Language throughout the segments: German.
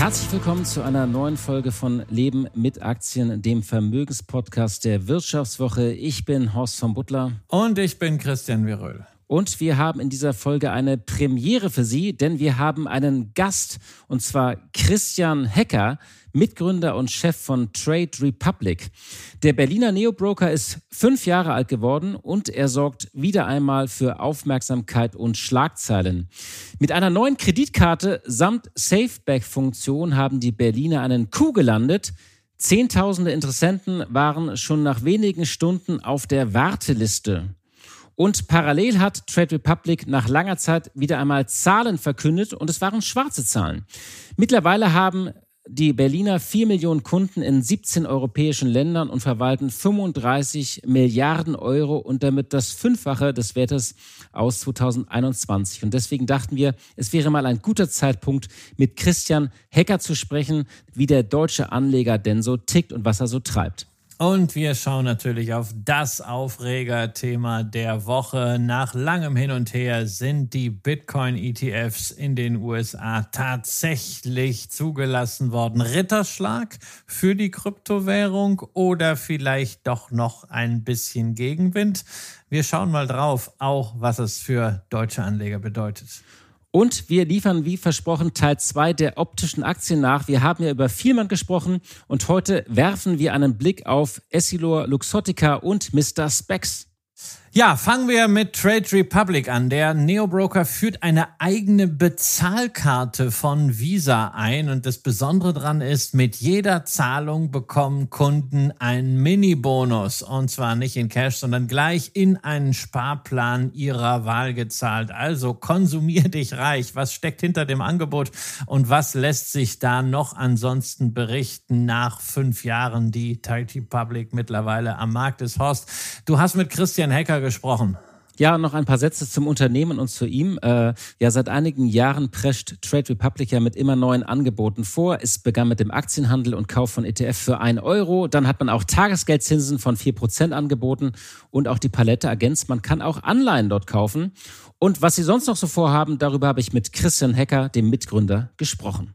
Herzlich willkommen zu einer neuen Folge von Leben mit Aktien, dem Vermögenspodcast der Wirtschaftswoche. Ich bin Horst von Butler. Und ich bin Christian Viröl. Und wir haben in dieser Folge eine Premiere für Sie, denn wir haben einen Gast, und zwar Christian Hecker, Mitgründer und Chef von Trade Republic. Der Berliner Neobroker ist fünf Jahre alt geworden und er sorgt wieder einmal für Aufmerksamkeit und Schlagzeilen. Mit einer neuen Kreditkarte samt Safeback-Funktion haben die Berliner einen Coup gelandet. Zehntausende Interessenten waren schon nach wenigen Stunden auf der Warteliste. Und parallel hat Trade Republic nach langer Zeit wieder einmal Zahlen verkündet und es waren schwarze Zahlen. Mittlerweile haben die Berliner 4 Millionen Kunden in 17 europäischen Ländern und verwalten 35 Milliarden Euro und damit das Fünffache des Wertes aus 2021. Und deswegen dachten wir, es wäre mal ein guter Zeitpunkt, mit Christian Hecker zu sprechen, wie der deutsche Anleger denn so tickt und was er so treibt. Und wir schauen natürlich auf das Aufregerthema der Woche. Nach langem Hin und Her sind die Bitcoin-ETFs in den USA tatsächlich zugelassen worden. Ritterschlag für die Kryptowährung oder vielleicht doch noch ein bisschen Gegenwind. Wir schauen mal drauf, auch was es für deutsche Anleger bedeutet. Und wir liefern wie versprochen Teil 2 der optischen Aktien nach. Wir haben ja über Vielmann gesprochen und heute werfen wir einen Blick auf Essilor Luxottica und Mr. Specs. Ja, fangen wir mit Trade Republic an. Der Neobroker führt eine eigene Bezahlkarte von Visa ein und das Besondere daran ist, mit jeder Zahlung bekommen Kunden einen Mini-Bonus und zwar nicht in Cash, sondern gleich in einen Sparplan ihrer Wahl gezahlt. Also konsumier dich reich. Was steckt hinter dem Angebot und was lässt sich da noch ansonsten berichten nach fünf Jahren, die Trade Republic mittlerweile am Markt ist? Horst, du hast mit Christian Gesprochen. Ja, noch ein paar Sätze zum Unternehmen und zu ihm. Äh, ja, seit einigen Jahren prescht Trade Republic ja mit immer neuen Angeboten vor. Es begann mit dem Aktienhandel und Kauf von ETF für ein Euro. Dann hat man auch Tagesgeldzinsen von vier Prozent angeboten und auch die Palette ergänzt. Man kann auch Anleihen dort kaufen. Und was sie sonst noch so vorhaben, darüber habe ich mit Christian Hecker, dem Mitgründer, gesprochen.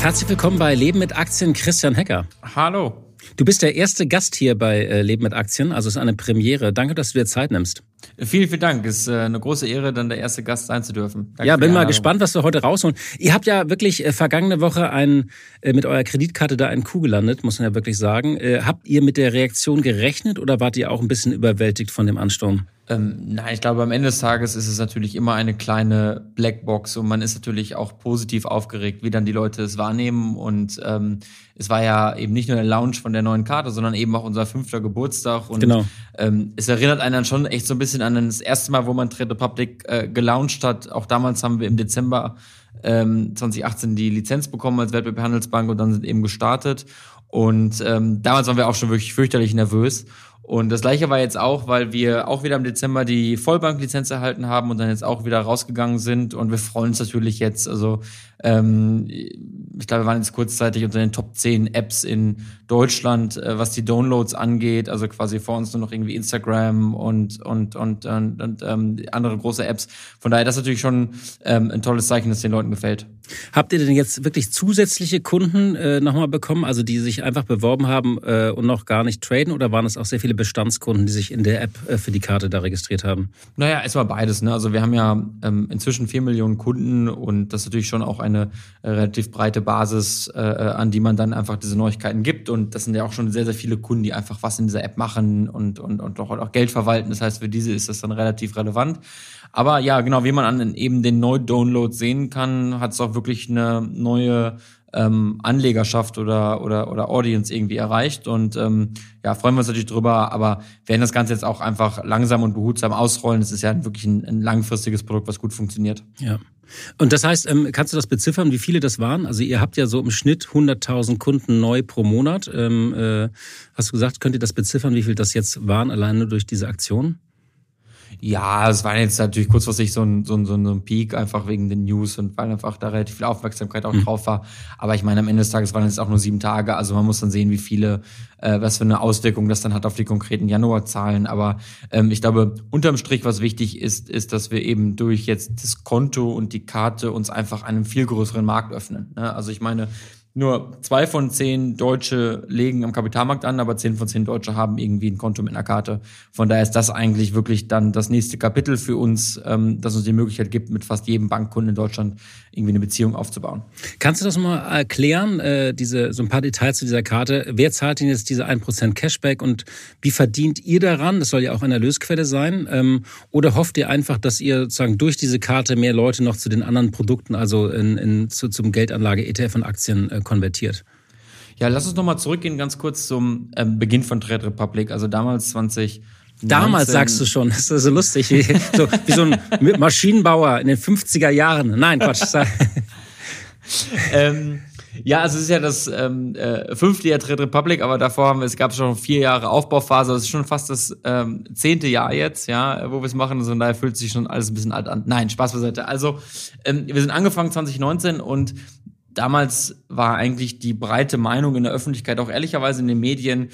Herzlich willkommen bei Leben mit Aktien, Christian Hecker. Hallo. Du bist der erste Gast hier bei äh, Leben mit Aktien, also es ist eine Premiere. Danke, dass du dir Zeit nimmst. Vielen, vielen Dank. Es ist äh, eine große Ehre, dann der erste Gast sein zu dürfen. Danke ja, bin mal gespannt, was wir heute rausholen. Ihr habt ja wirklich äh, vergangene Woche ein, mit eurer Kreditkarte da einen Kuh gelandet, muss man ja wirklich sagen. Habt ihr mit der Reaktion gerechnet oder wart ihr auch ein bisschen überwältigt von dem Ansturm? Ähm, nein, ich glaube, am Ende des Tages ist es natürlich immer eine kleine Blackbox und man ist natürlich auch positiv aufgeregt, wie dann die Leute es wahrnehmen. Und ähm, es war ja eben nicht nur der Launch von der neuen Karte, sondern eben auch unser fünfter Geburtstag. Und genau. ähm, es erinnert einen dann schon echt so ein bisschen an das erste Mal, wo man Trade Republic äh, gelauncht hat. Auch damals haben wir im Dezember ähm, 2018 die Lizenz bekommen als Wertpapierhandelsbank und dann sind eben gestartet. Und ähm, damals waren wir auch schon wirklich fürchterlich nervös. Und das gleiche war jetzt auch, weil wir auch wieder im Dezember die Vollbanklizenz erhalten haben und dann jetzt auch wieder rausgegangen sind. Und wir freuen uns natürlich jetzt. Also ähm, ich glaube, wir waren jetzt kurzzeitig unter den Top 10 Apps in Deutschland, äh, was die Downloads angeht. Also quasi vor uns nur noch irgendwie Instagram und und und und, und ähm, andere große Apps. Von daher das ist natürlich schon ähm, ein tolles Zeichen, dass den Leuten gefällt. Habt ihr denn jetzt wirklich zusätzliche Kunden äh, nochmal bekommen, also die sich einfach beworben haben äh, und noch gar nicht traden? Oder waren es auch sehr viele Bestandskunden, die sich in der App äh, für die Karte da registriert haben? Naja, es war beides. Ne? Also wir haben ja ähm, inzwischen vier Millionen Kunden und das ist natürlich schon auch eine äh, relativ breite Basis, äh, an die man dann einfach diese Neuigkeiten gibt. Und das sind ja auch schon sehr, sehr viele Kunden, die einfach was in dieser App machen und, und, und auch, auch Geld verwalten. Das heißt, für diese ist das dann relativ relevant. Aber ja, genau, wie man an eben den Neu-Download sehen kann, hat es auch wirklich eine neue ähm, Anlegerschaft oder, oder, oder Audience irgendwie erreicht. Und ähm, ja, freuen wir uns natürlich drüber, aber werden das Ganze jetzt auch einfach langsam und behutsam ausrollen. Es ist ja wirklich ein, ein langfristiges Produkt, was gut funktioniert. Ja. Und das heißt, ähm, kannst du das beziffern, wie viele das waren? Also ihr habt ja so im Schnitt 100.000 Kunden neu pro Monat. Ähm, äh, hast du gesagt, könnt ihr das beziffern, wie viel das jetzt waren, alleine durch diese Aktion? Ja, es war jetzt natürlich kurzfristig so ein, so ein, so ein Peak, einfach wegen den News und weil einfach da relativ viel Aufmerksamkeit auch mhm. drauf war. Aber ich meine, am Ende des Tages waren es auch nur sieben Tage. Also man muss dann sehen, wie viele, äh, was für eine Auswirkung das dann hat auf die konkreten Januarzahlen. Aber ähm, ich glaube, unterm Strich, was wichtig ist, ist, dass wir eben durch jetzt das Konto und die Karte uns einfach einen viel größeren Markt öffnen. Ne? Also ich meine, nur zwei von zehn Deutsche legen am Kapitalmarkt an, aber zehn von zehn Deutsche haben irgendwie ein Konto mit einer Karte. Von daher ist das eigentlich wirklich dann das nächste Kapitel für uns, ähm, das uns die Möglichkeit gibt, mit fast jedem Bankkunden in Deutschland irgendwie eine Beziehung aufzubauen. Kannst du das mal erklären, äh, diese, so ein paar Details zu dieser Karte? Wer zahlt denn jetzt diese 1% Cashback und wie verdient ihr daran? Das soll ja auch eine Erlösquelle sein. Ähm, oder hofft ihr einfach, dass ihr sozusagen durch diese Karte mehr Leute noch zu den anderen Produkten, also in, in, zu, zum Geldanlage, ETF und Aktien äh, konvertiert. Ja, lass uns nochmal zurückgehen ganz kurz zum äh, Beginn von Trade Republic, also damals 20. Damals sagst du schon, das ist so lustig, wie so, wie so ein Maschinenbauer in den 50er Jahren. Nein, Quatsch. ähm, ja, also es ist ja das ähm, äh, fünfte Jahr Trade Republic, aber davor haben wir, es gab schon vier Jahre Aufbauphase, das ist schon fast das ähm, zehnte Jahr jetzt, ja, wo wir es machen, also von daher fühlt sich schon alles ein bisschen alt an. Nein, Spaß beiseite. Also ähm, wir sind angefangen 2019 und damals war eigentlich die breite Meinung in der Öffentlichkeit, auch ehrlicherweise in den Medien,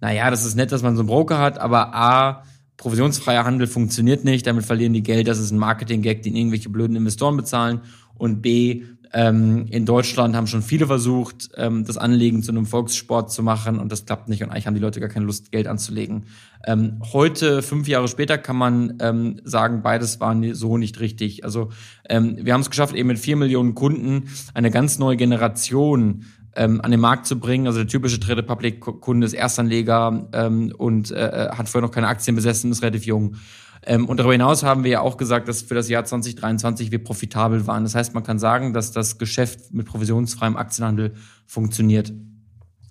naja, das ist nett, dass man so einen Broker hat, aber A, provisionsfreier Handel funktioniert nicht, damit verlieren die Geld, das ist ein Marketing-Gag, den irgendwelche blöden Investoren bezahlen. Und B, ähm, in Deutschland haben schon viele versucht, ähm, das Anlegen zu einem Volkssport zu machen und das klappt nicht und eigentlich haben die Leute gar keine Lust, Geld anzulegen. Ähm, heute, fünf Jahre später, kann man ähm, sagen, beides war so nicht richtig. Also ähm, wir haben es geschafft, eben mit vier Millionen Kunden eine ganz neue Generation ähm, an den Markt zu bringen. Also der typische Trade Republic Kunde ist Erstanleger und äh, hat vorher noch keine Aktien besessen, ist relativ jung. Ähm, und darüber hinaus haben wir ja auch gesagt, dass für das Jahr 2023 wir profitabel waren. Das heißt, man kann sagen, dass das Geschäft mit provisionsfreiem Aktienhandel funktioniert.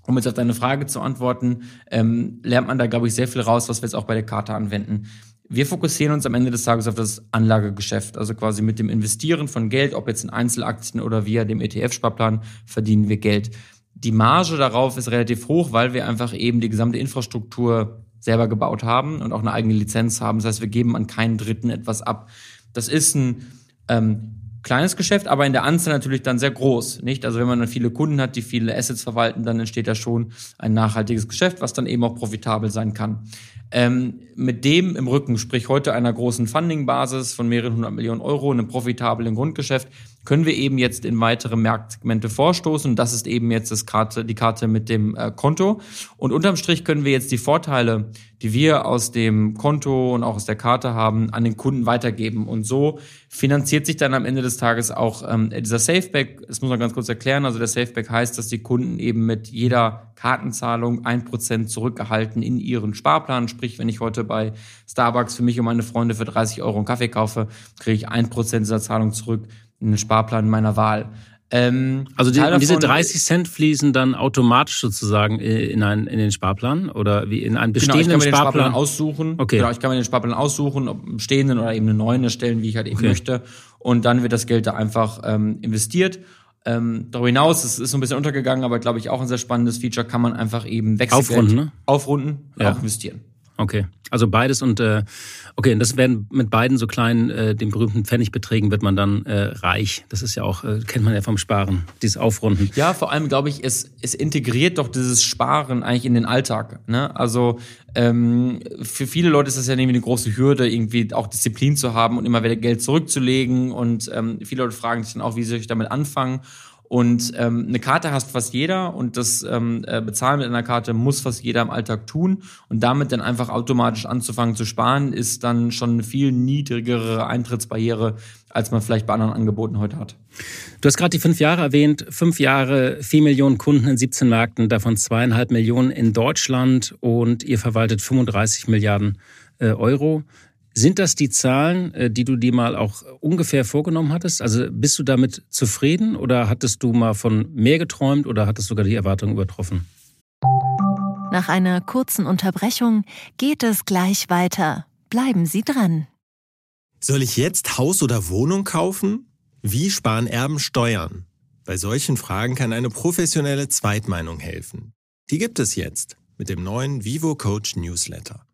Um jetzt auf deine Frage zu antworten, ähm, lernt man da, glaube ich, sehr viel raus, was wir jetzt auch bei der Karte anwenden. Wir fokussieren uns am Ende des Tages auf das Anlagegeschäft, also quasi mit dem Investieren von Geld, ob jetzt in Einzelaktien oder via dem ETF-Sparplan, verdienen wir Geld. Die Marge darauf ist relativ hoch, weil wir einfach eben die gesamte Infrastruktur selber gebaut haben und auch eine eigene Lizenz haben. Das heißt, wir geben an keinen Dritten etwas ab. Das ist ein ähm, kleines Geschäft, aber in der Anzahl natürlich dann sehr groß, nicht? Also wenn man dann viele Kunden hat, die viele Assets verwalten, dann entsteht da schon ein nachhaltiges Geschäft, was dann eben auch profitabel sein kann. Ähm, mit dem im Rücken, sprich heute einer großen Funding-Basis von mehreren hundert Millionen Euro, einem profitablen Grundgeschäft, können wir eben jetzt in weitere Marktsegmente vorstoßen. Und das ist eben jetzt das Karte, die Karte mit dem äh, Konto. Und unterm Strich können wir jetzt die Vorteile, die wir aus dem Konto und auch aus der Karte haben, an den Kunden weitergeben. Und so finanziert sich dann am Ende des Tages auch ähm, dieser Safeback. Das muss man ganz kurz erklären. Also der Safeback heißt, dass die Kunden eben mit jeder Kartenzahlung ein Prozent zurückgehalten in ihren Sparplan. Sprich, wenn ich heute bei Starbucks für mich und meine Freunde für 30 Euro einen Kaffee kaufe, kriege ich ein Prozent dieser Zahlung zurück einen Sparplan meiner Wahl. Ähm, also die, diese 30 Cent fließen dann automatisch sozusagen in, ein, in den Sparplan oder wie in einen bestehenden genau, ich kann mir Sparplan? Den Sparplan aussuchen. Okay. Genau, ich kann mir den Sparplan aussuchen, ob einen bestehenden oder eben einen neuen erstellen, wie ich halt eben okay. möchte. Und dann wird das Geld da einfach ähm, investiert. Ähm, darüber hinaus, es ist so ein bisschen untergegangen, aber glaube ich auch ein sehr spannendes Feature, kann man einfach eben Wechselgeld aufrunden, ne? aufrunden ja. auch investieren. Okay, also beides und äh, okay, und das werden mit beiden so kleinen, äh, den berühmten Pfennigbeträgen wird man dann äh, reich. Das ist ja auch, äh, kennt man ja vom Sparen, dieses Aufrunden. Ja, vor allem glaube ich, es, es integriert doch dieses Sparen eigentlich in den Alltag. Ne? Also ähm, für viele Leute ist das ja irgendwie eine große Hürde, irgendwie auch Disziplin zu haben und immer wieder Geld zurückzulegen. Und ähm, viele Leute fragen sich dann auch, wie soll ich damit anfangen? Und ähm, eine Karte hast fast jeder und das ähm, äh, Bezahlen mit einer Karte muss fast jeder im Alltag tun. Und damit dann einfach automatisch anzufangen zu sparen, ist dann schon eine viel niedrigere Eintrittsbarriere, als man vielleicht bei anderen Angeboten heute hat. Du hast gerade die fünf Jahre erwähnt. Fünf Jahre, vier Millionen Kunden in 17 Märkten, davon zweieinhalb Millionen in Deutschland und ihr verwaltet 35 Milliarden äh, Euro. Sind das die Zahlen, äh, die du dir mal auch ungefähr vorgenommen hattest? Also bist du damit zufrieden oder hattest du mal von mehr geträumt oder hattest sogar die Erwartungen übertroffen? Nach einer kurzen Unterbrechung geht es gleich weiter. Bleiben Sie dran. Soll ich jetzt Haus oder Wohnung kaufen? Wie sparen Erben Steuern? Bei solchen Fragen kann eine professionelle Zweitmeinung helfen. Die gibt es jetzt mit dem neuen Vivo Coach Newsletter.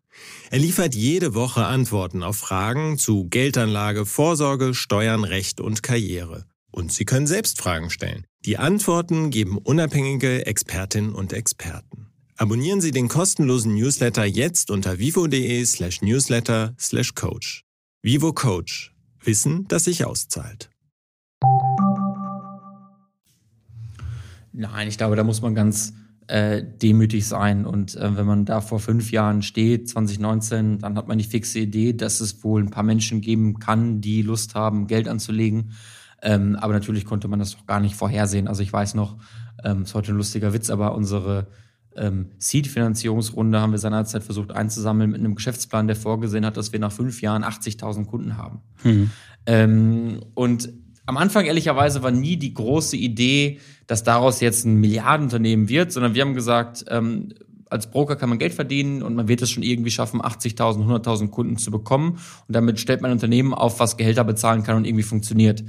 Er liefert jede Woche Antworten auf Fragen zu Geldanlage, Vorsorge, Steuern, Recht und Karriere. Und Sie können selbst Fragen stellen. Die Antworten geben unabhängige Expertinnen und Experten. Abonnieren Sie den kostenlosen Newsletter jetzt unter vivo.de slash newsletter slash coach. Vivo Coach. Wissen, das sich auszahlt. Nein, ich glaube, da muss man ganz äh, demütig sein. Und äh, wenn man da vor fünf Jahren steht, 2019, dann hat man die fixe Idee, dass es wohl ein paar Menschen geben kann, die Lust haben, Geld anzulegen. Ähm, aber natürlich konnte man das doch gar nicht vorhersehen. Also ich weiß noch, ähm, ist heute ein lustiger Witz, aber unsere ähm, Seed-Finanzierungsrunde haben wir seinerzeit versucht einzusammeln mit einem Geschäftsplan, der vorgesehen hat, dass wir nach fünf Jahren 80.000 Kunden haben. Mhm. Ähm, und am Anfang ehrlicherweise war nie die große Idee, dass daraus jetzt ein Milliardenunternehmen wird, sondern wir haben gesagt, ähm, als Broker kann man Geld verdienen und man wird es schon irgendwie schaffen, 80.000, 100.000 Kunden zu bekommen. Und damit stellt man ein Unternehmen auf, was Gehälter bezahlen kann und irgendwie funktioniert.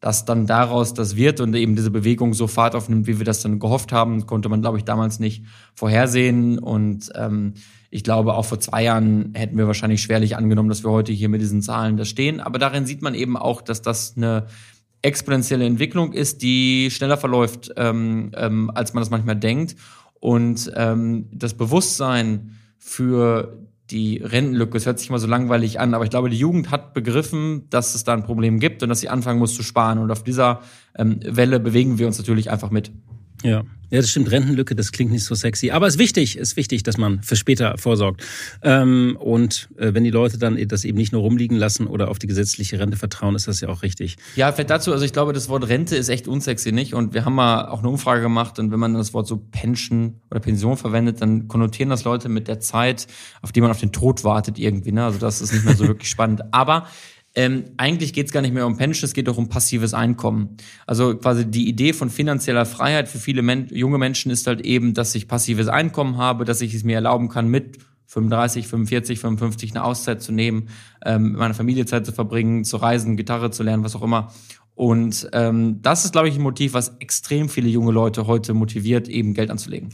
Dass dann daraus das wird und eben diese Bewegung so Fahrt aufnimmt, wie wir das dann gehofft haben, konnte man, glaube ich, damals nicht vorhersehen. Und ähm, ich glaube, auch vor zwei Jahren hätten wir wahrscheinlich schwerlich angenommen, dass wir heute hier mit diesen Zahlen da stehen. Aber darin sieht man eben auch, dass das eine exponentielle Entwicklung ist, die schneller verläuft, ähm, ähm, als man das manchmal denkt. Und ähm, das Bewusstsein für die Rentenlücke, es hört sich immer so langweilig an, aber ich glaube, die Jugend hat begriffen, dass es da ein Problem gibt und dass sie anfangen muss zu sparen. Und auf dieser ähm, Welle bewegen wir uns natürlich einfach mit. Ja. Ja, das stimmt. Rentenlücke, das klingt nicht so sexy. Aber es ist wichtig, ist wichtig, dass man für später vorsorgt. Ähm, und äh, wenn die Leute dann das eben nicht nur rumliegen lassen oder auf die gesetzliche Rente vertrauen, ist das ja auch richtig. Ja, vielleicht dazu, also ich glaube, das Wort Rente ist echt unsexy, nicht? Und wir haben mal auch eine Umfrage gemacht und wenn man das Wort so Pension oder Pension verwendet, dann konnotieren das Leute mit der Zeit, auf die man auf den Tod wartet irgendwie. Ne? Also das ist nicht mehr so wirklich spannend. Aber ähm, eigentlich geht es gar nicht mehr um Pension, es geht doch um passives Einkommen. Also quasi die Idee von finanzieller Freiheit für viele Men junge Menschen ist halt eben, dass ich passives Einkommen habe, dass ich es mir erlauben kann, mit 35, 45, 55 eine Auszeit zu nehmen, ähm, mit meiner Familie Zeit zu verbringen, zu reisen, Gitarre zu lernen, was auch immer. Und ähm, das ist, glaube ich, ein Motiv, was extrem viele junge Leute heute motiviert, eben Geld anzulegen.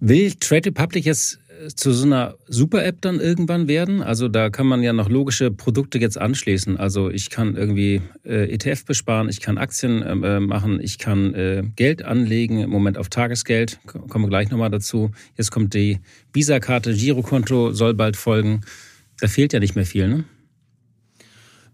Will Trade Republic jetzt zu so einer Super-App dann irgendwann werden? Also da kann man ja noch logische Produkte jetzt anschließen. Also ich kann irgendwie äh, ETF besparen, ich kann Aktien ähm, äh, machen, ich kann äh, Geld anlegen, im Moment auf Tagesgeld, kommen wir gleich nochmal dazu. Jetzt kommt die Visa-Karte, Girokonto soll bald folgen. Da fehlt ja nicht mehr viel, ne?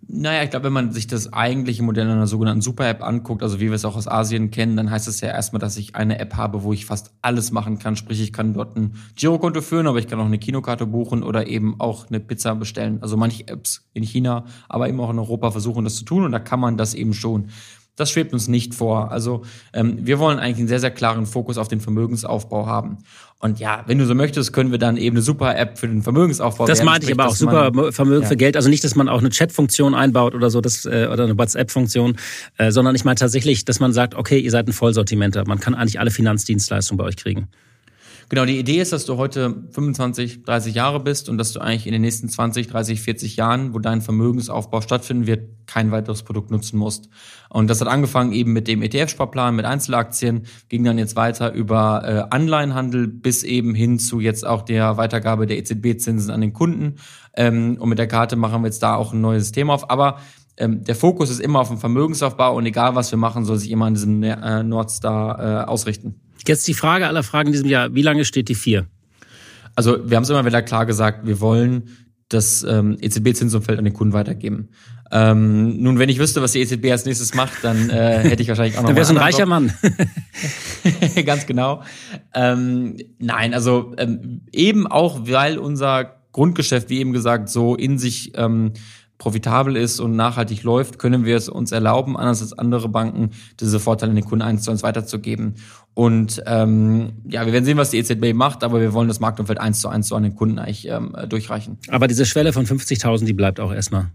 Naja, ich glaube, wenn man sich das eigentliche Modell einer sogenannten Super-App anguckt, also wie wir es auch aus Asien kennen, dann heißt es ja erstmal, dass ich eine App habe, wo ich fast alles machen kann. Sprich, ich kann dort ein Girokonto führen, aber ich kann auch eine Kinokarte buchen oder eben auch eine Pizza bestellen. Also manche Apps in China, aber eben auch in Europa versuchen das zu tun und da kann man das eben schon. Das schwebt uns nicht vor. Also ähm, wir wollen eigentlich einen sehr, sehr klaren Fokus auf den Vermögensaufbau haben. Und ja, wenn du so möchtest, können wir dann eben eine super App für den Vermögensaufbau Das meinte ich aber auch, super Vermögen ja. für Geld. Also nicht, dass man auch eine Chat-Funktion einbaut oder so, das, äh, oder eine WhatsApp-Funktion, äh, sondern ich meine tatsächlich, dass man sagt, okay, ihr seid ein Vollsortimenter. Man kann eigentlich alle Finanzdienstleistungen bei euch kriegen. Genau, die Idee ist, dass du heute 25, 30 Jahre bist und dass du eigentlich in den nächsten 20, 30, 40 Jahren, wo dein Vermögensaufbau stattfinden wird, kein weiteres Produkt nutzen musst. Und das hat angefangen eben mit dem ETF-Sparplan, mit Einzelaktien, ging dann jetzt weiter über äh, Anleihenhandel bis eben hin zu jetzt auch der Weitergabe der EZB-Zinsen an den Kunden. Ähm, und mit der Karte machen wir jetzt da auch ein neues System auf. Aber ähm, der Fokus ist immer auf dem Vermögensaufbau und egal was wir machen, soll sich immer an diesem äh, Nordstar äh, ausrichten. Jetzt die Frage aller Fragen in diesem Jahr. Wie lange steht die vier? Also wir haben es immer wieder klar gesagt, wir wollen das ähm, EZB-Zinsumfeld an den Kunden weitergeben. Ähm, nun, wenn ich wüsste, was die EZB als nächstes macht, dann äh, hätte ich wahrscheinlich auch noch. dann wärst du ein reicher Mann. Ganz genau. Ähm, nein, also ähm, eben auch, weil unser Grundgeschäft, wie eben gesagt, so in sich ähm, profitabel ist und nachhaltig läuft, können wir es uns erlauben, anders als andere Banken, diese Vorteile an den Kunden eins zu eins weiterzugeben. Und ähm, ja, wir werden sehen, was die EZB macht, aber wir wollen das Marktumfeld eins zu eins so an den Kunden eigentlich ähm, durchreichen. Aber diese Schwelle von 50.000, die bleibt auch erstmal.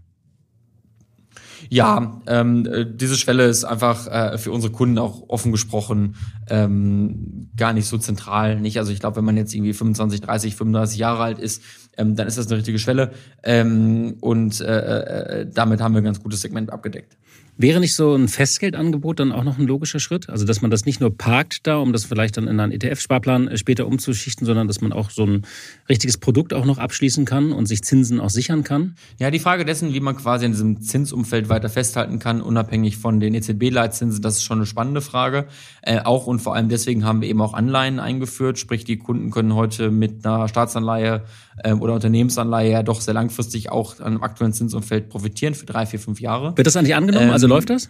Ja, ähm, äh, diese Schwelle ist einfach äh, für unsere Kunden auch offen gesprochen ähm, gar nicht so zentral. Nicht, also ich glaube, wenn man jetzt irgendwie 25, 30, 35 Jahre alt ist, ähm, dann ist das eine richtige Schwelle. Ähm, und äh, äh, damit haben wir ein ganz gutes Segment abgedeckt. Wäre nicht so ein Festgeldangebot dann auch noch ein logischer Schritt? Also, dass man das nicht nur parkt da, um das vielleicht dann in einen ETF-Sparplan äh, später umzuschichten, sondern dass man auch so ein richtiges Produkt auch noch abschließen kann und sich Zinsen auch sichern kann? Ja, die Frage dessen, wie man quasi in diesem Zinsumfeld weiter festhalten kann, unabhängig von den EZB-Leitzinsen, das ist schon eine spannende Frage. Äh, auch und vor allem deswegen haben wir eben auch Anleihen eingeführt, sprich die Kunden können heute mit einer Staatsanleihe äh, oder Unternehmensanleihe ja doch sehr langfristig auch an dem aktuellen Zinsumfeld profitieren für drei, vier, fünf Jahre. Wird das eigentlich angenommen? Ähm, also läuft das?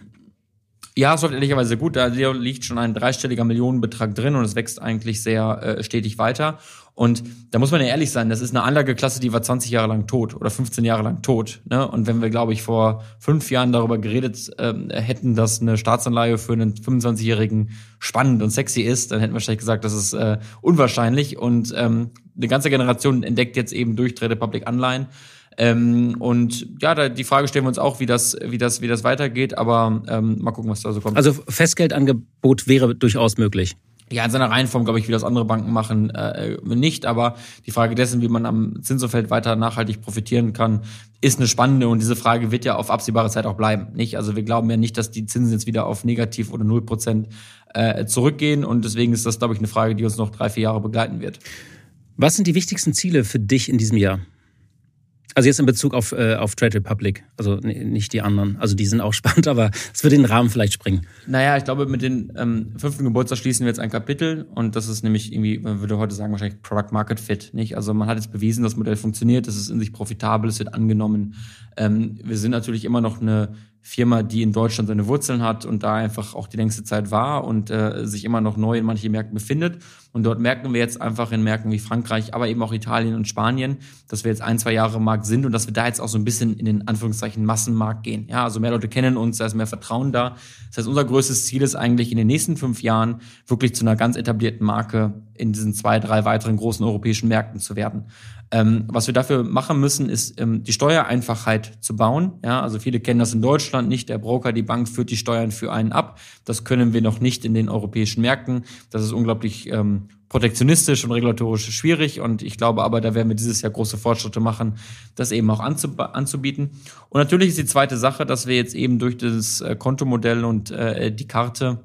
Ja, es läuft ehrlicherweise gut. Da liegt schon ein dreistelliger Millionenbetrag drin und es wächst eigentlich sehr äh, stetig weiter. Und da muss man ja ehrlich sein, das ist eine Anlageklasse, die war 20 Jahre lang tot oder 15 Jahre lang tot. Ne? Und wenn wir, glaube ich, vor fünf Jahren darüber geredet ähm, hätten, dass eine Staatsanleihe für einen 25-Jährigen spannend und sexy ist, dann hätten wir wahrscheinlich gesagt, das ist äh, unwahrscheinlich. Und ähm, eine ganze Generation entdeckt jetzt eben durch Trade Public Anleihen. Ähm, und ja, da, die Frage stellen wir uns auch, wie das, wie das, wie das weitergeht, aber ähm, mal gucken, was da so kommt. Also Festgeldangebot wäre durchaus möglich. Ja, in seiner Reihenform, glaube ich, wie das andere Banken machen, äh, nicht. Aber die Frage dessen, wie man am Zinsumfeld weiter nachhaltig profitieren kann, ist eine spannende. Und diese Frage wird ja auf absehbare Zeit auch bleiben. Nicht? Also wir glauben ja nicht, dass die Zinsen jetzt wieder auf negativ oder null Prozent äh, zurückgehen. Und deswegen ist das, glaube ich, eine Frage, die uns noch drei, vier Jahre begleiten wird. Was sind die wichtigsten Ziele für dich in diesem Jahr? Also jetzt in Bezug auf, äh, auf Trade Republic, also nicht die anderen. Also die sind auch spannend, aber es würde den Rahmen vielleicht springen. Naja, ich glaube, mit den ähm, fünften Geburtstag schließen wir jetzt ein Kapitel und das ist nämlich irgendwie, man würde heute sagen, wahrscheinlich Product Market Fit. Nicht? Also man hat jetzt bewiesen, das Modell funktioniert, es ist in sich profitabel, es wird angenommen. Ähm, wir sind natürlich immer noch eine Firma, die in Deutschland seine Wurzeln hat und da einfach auch die längste Zeit war und äh, sich immer noch neu in manchen Märkten befindet. Und dort merken wir jetzt einfach in Märkten wie Frankreich, aber eben auch Italien und Spanien, dass wir jetzt ein, zwei Jahre im Markt sind und dass wir da jetzt auch so ein bisschen in den Anführungszeichen Massenmarkt gehen. Ja, also mehr Leute kennen uns, da ist mehr Vertrauen da. Das heißt, unser größtes Ziel ist eigentlich in den nächsten fünf Jahren wirklich zu einer ganz etablierten Marke in diesen zwei, drei weiteren großen europäischen Märkten zu werden. Ähm, was wir dafür machen müssen, ist ähm, die Steuereinfachheit zu bauen. Ja, also viele kennen das in Deutschland nicht. Der Broker, die Bank führt die Steuern für einen ab. Das können wir noch nicht in den europäischen Märkten. Das ist unglaublich ähm, protektionistisch und regulatorisch schwierig. Und ich glaube aber, da werden wir dieses Jahr große Fortschritte machen, das eben auch anzub anzubieten. Und natürlich ist die zweite Sache, dass wir jetzt eben durch das äh, Kontomodell und äh, die Karte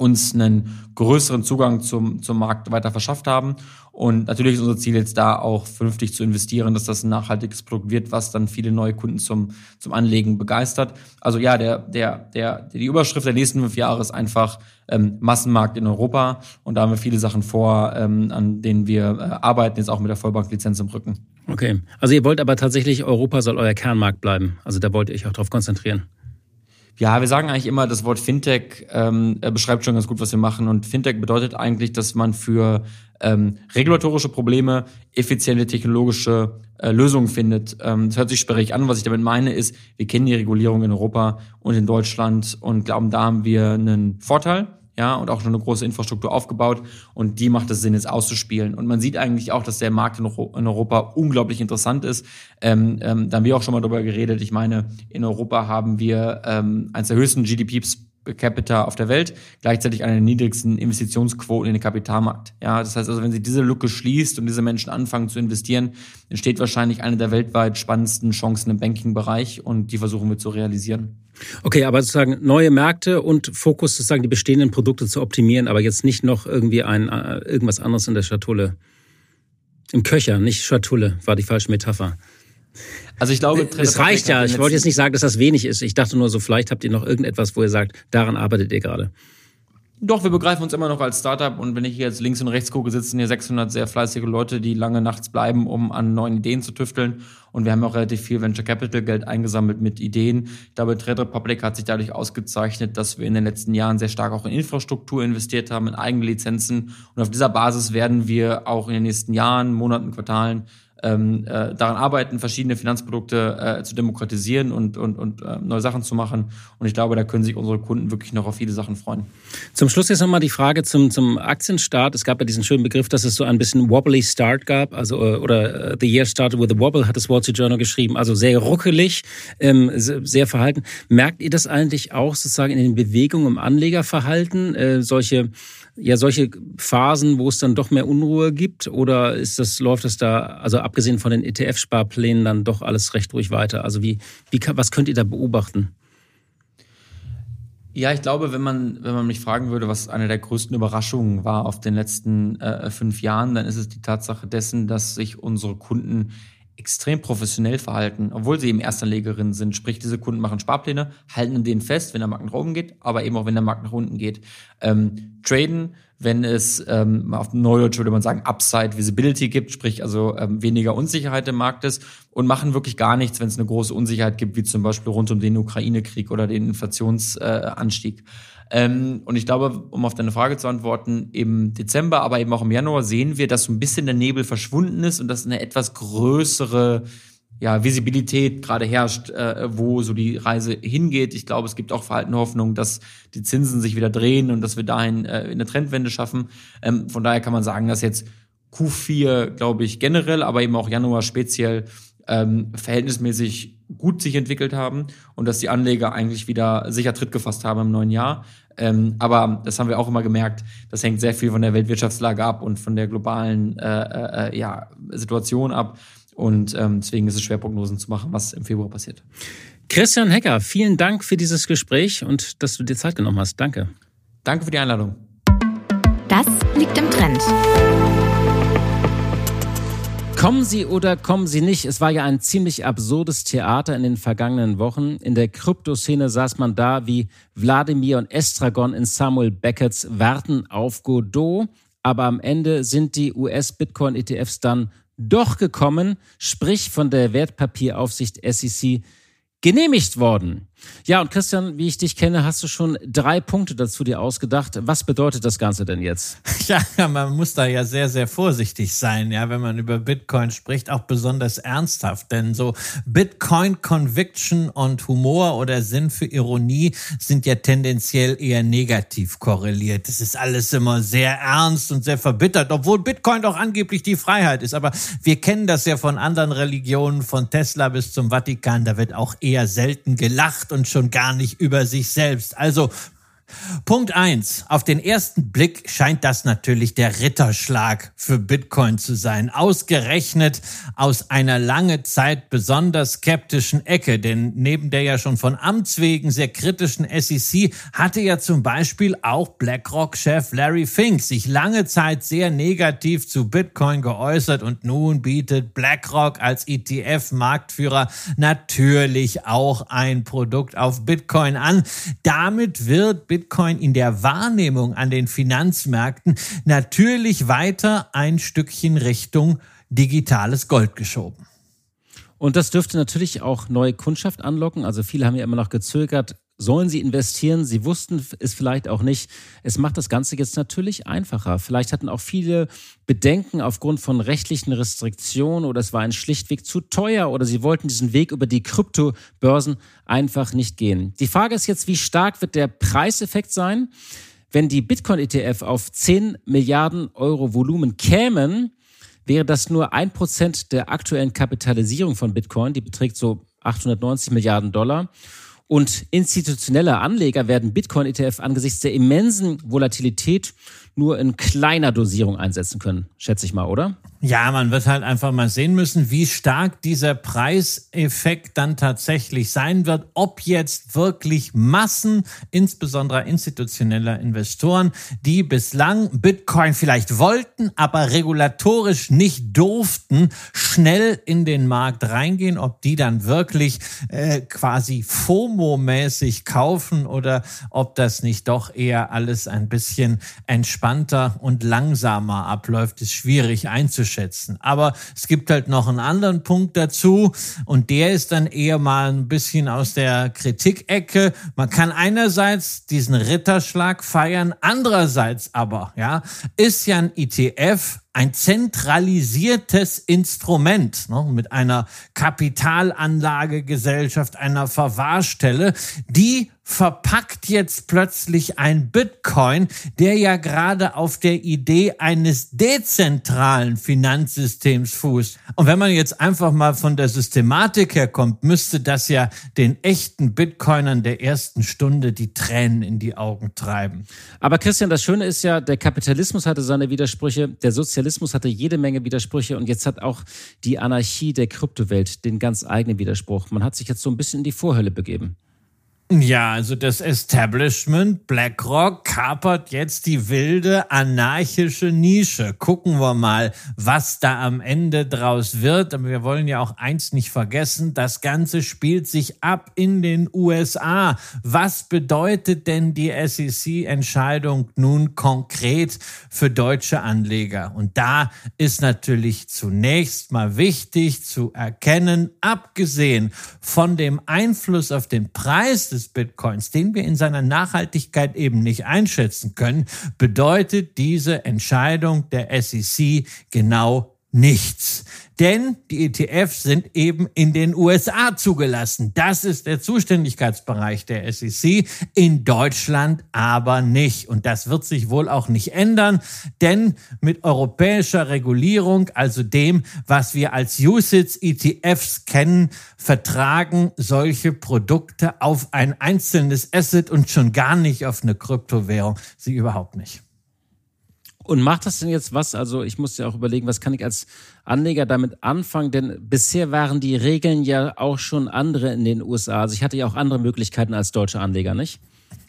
uns einen größeren Zugang zum, zum Markt weiter verschafft haben. Und natürlich ist unser Ziel jetzt da auch vernünftig zu investieren, dass das ein nachhaltiges Produkt wird, was dann viele neue Kunden zum, zum Anlegen begeistert. Also ja, der, der, der, die Überschrift der nächsten fünf Jahre ist einfach ähm, Massenmarkt in Europa. Und da haben wir viele Sachen vor, ähm, an denen wir äh, arbeiten, jetzt auch mit der Vollbanklizenz im Rücken. Okay. Also ihr wollt aber tatsächlich, Europa soll euer Kernmarkt bleiben. Also da wollt ihr euch auch darauf konzentrieren. Ja, wir sagen eigentlich immer, das Wort Fintech ähm, beschreibt schon ganz gut, was wir machen. Und Fintech bedeutet eigentlich, dass man für ähm, regulatorische Probleme effiziente technologische äh, Lösungen findet. Ähm, das hört sich sperrig an. Was ich damit meine, ist, wir kennen die Regulierung in Europa und in Deutschland und glauben, da haben wir einen Vorteil ja, und auch schon eine große Infrastruktur aufgebaut und die macht es Sinn, jetzt auszuspielen. Und man sieht eigentlich auch, dass der Markt in, Europa unglaublich interessant ist. Ähm, ähm, da haben wir auch schon mal drüber geredet. Ich meine, in Europa haben wir ähm, eines der höchsten GDPs Capita auf der Welt, gleichzeitig eine der niedrigsten Investitionsquoten in den Kapitalmarkt. Ja, das heißt also, wenn sie diese Lücke schließt und diese Menschen anfangen zu investieren, entsteht wahrscheinlich eine der weltweit spannendsten Chancen im Banking-Bereich und die versuchen wir zu realisieren. Okay, aber sozusagen neue Märkte und Fokus sozusagen die bestehenden Produkte zu optimieren, aber jetzt nicht noch irgendwie ein äh, irgendwas anderes in der Schatulle. Im Köcher, nicht Schatulle, war die falsche Metapher. Also ich glaube, es reicht ja. Ich wollte jetzt nicht sagen, dass das wenig ist. Ich dachte nur so, vielleicht habt ihr noch irgendetwas, wo ihr sagt, daran arbeitet ihr gerade. Doch, wir begreifen uns immer noch als Startup und wenn ich hier jetzt links und rechts gucke, sitzen hier 600 sehr fleißige Leute, die lange nachts bleiben, um an neuen Ideen zu tüfteln und wir haben auch relativ viel Venture Capital Geld eingesammelt mit Ideen. Ich glaube, Trade Republic hat sich dadurch ausgezeichnet, dass wir in den letzten Jahren sehr stark auch in Infrastruktur investiert haben, in eigene Lizenzen und auf dieser Basis werden wir auch in den nächsten Jahren, Monaten, Quartalen ähm, äh, daran arbeiten, verschiedene Finanzprodukte äh, zu demokratisieren und, und, und äh, neue Sachen zu machen. Und ich glaube, da können sich unsere Kunden wirklich noch auf viele Sachen freuen. Zum Schluss jetzt nochmal die Frage zum, zum Aktienstart. Es gab ja diesen schönen Begriff, dass es so ein bisschen wobbly Start gab, also äh, oder uh, The Year Started with a Wobble, hat das Wall Street Journal geschrieben, also sehr ruckelig, ähm, sehr verhalten. Merkt ihr das eigentlich auch sozusagen in den Bewegungen im Anlegerverhalten, äh, solche ja solche Phasen, wo es dann doch mehr Unruhe gibt? Oder ist das, läuft das da, also abgesehen von den ETF-Sparplänen, dann doch alles recht ruhig weiter? Also wie, wie was könnt ihr da beobachten? Ja, ich glaube, wenn man, wenn man mich fragen würde, was eine der größten Überraschungen war auf den letzten äh, fünf Jahren, dann ist es die Tatsache dessen, dass sich unsere Kunden extrem professionell verhalten, obwohl sie eben Erstanlegerinnen sind. Sprich, diese Kunden machen Sparpläne, halten an denen fest, wenn der Markt nach oben geht, aber eben auch, wenn der Markt nach unten geht. Ähm, traden, wenn es ähm, auf Neudeutsch würde man sagen Upside Visibility gibt, sprich also ähm, weniger Unsicherheit im Markt ist und machen wirklich gar nichts, wenn es eine große Unsicherheit gibt, wie zum Beispiel rund um den Ukraine-Krieg oder den Inflationsanstieg. Äh, ähm, und ich glaube, um auf deine Frage zu antworten, im Dezember, aber eben auch im Januar sehen wir, dass so ein bisschen der Nebel verschwunden ist und dass eine etwas größere ja, Visibilität gerade herrscht, äh, wo so die Reise hingeht. Ich glaube, es gibt auch verhaltene Hoffnung, dass die Zinsen sich wieder drehen und dass wir dahin äh, eine Trendwende schaffen. Ähm, von daher kann man sagen, dass jetzt Q4, glaube ich, generell, aber eben auch Januar speziell ähm, verhältnismäßig gut sich entwickelt haben und dass die Anleger eigentlich wieder sicher Tritt gefasst haben im neuen Jahr. Ähm, aber das haben wir auch immer gemerkt, das hängt sehr viel von der Weltwirtschaftslage ab und von der globalen äh, äh, ja, Situation ab. Und ähm, deswegen ist es schwer, Prognosen zu machen, was im Februar passiert. Christian Hecker, vielen Dank für dieses Gespräch und dass du dir Zeit genommen hast. Danke. Danke für die Einladung. Das liegt im Trend. Kommen Sie oder kommen Sie nicht? Es war ja ein ziemlich absurdes Theater in den vergangenen Wochen. In der Kryptoszene saß man da wie Wladimir und Estragon in Samuel Beckett's Warten auf Godot. Aber am Ende sind die US-Bitcoin-ETFs dann doch gekommen, sprich von der Wertpapieraufsicht SEC genehmigt worden. Ja, und Christian, wie ich dich kenne, hast du schon drei Punkte dazu dir ausgedacht. Was bedeutet das Ganze denn jetzt? Ja, man muss da ja sehr, sehr vorsichtig sein, ja, wenn man über Bitcoin spricht, auch besonders ernsthaft. Denn so Bitcoin Conviction und Humor oder Sinn für Ironie sind ja tendenziell eher negativ korreliert. Das ist alles immer sehr ernst und sehr verbittert, obwohl Bitcoin doch angeblich die Freiheit ist. Aber wir kennen das ja von anderen Religionen, von Tesla bis zum Vatikan. Da wird auch eher selten gelacht und schon gar nicht über sich selbst. Also Punkt eins: Auf den ersten Blick scheint das natürlich der Ritterschlag für Bitcoin zu sein. Ausgerechnet aus einer lange Zeit besonders skeptischen Ecke. Denn neben der ja schon von Amts wegen sehr kritischen SEC hatte ja zum Beispiel auch BlackRock-Chef Larry Fink sich lange Zeit sehr negativ zu Bitcoin geäußert und nun bietet BlackRock als ETF-Marktführer natürlich auch ein Produkt auf Bitcoin an. Damit wird Bitcoin Bitcoin in der Wahrnehmung an den Finanzmärkten natürlich weiter ein Stückchen Richtung digitales Gold geschoben. Und das dürfte natürlich auch neue Kundschaft anlocken. Also viele haben ja immer noch gezögert, sollen sie investieren? Sie wussten es vielleicht auch nicht. Es macht das Ganze jetzt natürlich einfacher. Vielleicht hatten auch viele Bedenken aufgrund von rechtlichen Restriktionen oder es war ein schlichtweg zu teuer oder sie wollten diesen Weg über die Kryptobörsen einfach nicht gehen. Die Frage ist jetzt, wie stark wird der Preiseffekt sein? Wenn die Bitcoin-ETF auf 10 Milliarden Euro Volumen kämen, wäre das nur ein Prozent der aktuellen Kapitalisierung von Bitcoin. Die beträgt so 890 Milliarden Dollar. Und institutionelle Anleger werden Bitcoin-ETF angesichts der immensen Volatilität nur in kleiner Dosierung einsetzen können, schätze ich mal, oder? Ja, man wird halt einfach mal sehen müssen, wie stark dieser Preiseffekt dann tatsächlich sein wird, ob jetzt wirklich Massen, insbesondere institutioneller Investoren, die bislang Bitcoin vielleicht wollten, aber regulatorisch nicht durften, schnell in den Markt reingehen, ob die dann wirklich äh, quasi FOMO-mäßig kaufen oder ob das nicht doch eher alles ein bisschen entspannt entspannter und langsamer abläuft, ist schwierig einzuschätzen. Aber es gibt halt noch einen anderen Punkt dazu und der ist dann eher mal ein bisschen aus der Kritikecke. Man kann einerseits diesen Ritterschlag feiern, andererseits aber, ja, ist ja ein ETF ein zentralisiertes Instrument ne, mit einer Kapitalanlagegesellschaft, einer Verwahrstelle, die verpackt jetzt plötzlich ein Bitcoin, der ja gerade auf der Idee eines dezentralen Finanzsystems fußt. Und wenn man jetzt einfach mal von der Systematik herkommt, müsste das ja den echten Bitcoinern der ersten Stunde die Tränen in die Augen treiben. Aber Christian, das Schöne ist ja, der Kapitalismus hatte seine Widersprüche, der Sozialismus hatte jede Menge Widersprüche und jetzt hat auch die Anarchie der Kryptowelt den ganz eigenen Widerspruch. Man hat sich jetzt so ein bisschen in die Vorhölle begeben. Ja, also das Establishment BlackRock kapert jetzt die wilde anarchische Nische. Gucken wir mal, was da am Ende draus wird. Aber wir wollen ja auch eins nicht vergessen. Das Ganze spielt sich ab in den USA. Was bedeutet denn die SEC-Entscheidung nun konkret für deutsche Anleger? Und da ist natürlich zunächst mal wichtig zu erkennen, abgesehen von dem Einfluss auf den Preis des des Bitcoins, den wir in seiner Nachhaltigkeit eben nicht einschätzen können, bedeutet diese Entscheidung der SEC genau nichts. Denn die ETFs sind eben in den USA zugelassen. Das ist der Zuständigkeitsbereich der SEC, in Deutschland aber nicht. Und das wird sich wohl auch nicht ändern, denn mit europäischer Regulierung, also dem, was wir als USITS-ETFs kennen, vertragen solche Produkte auf ein einzelnes Asset und schon gar nicht auf eine Kryptowährung. Sie überhaupt nicht. Und macht das denn jetzt was? Also ich muss ja auch überlegen, was kann ich als Anleger damit anfangen? Denn bisher waren die Regeln ja auch schon andere in den USA. Also ich hatte ja auch andere Möglichkeiten als deutscher Anleger, nicht?